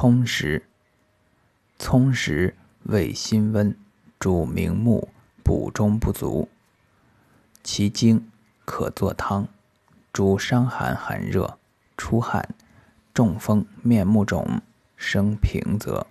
葱实，葱实味辛温，主明目，补中不足。其茎可作汤，主伤寒寒热、出汗、中风、面目肿、生平泽。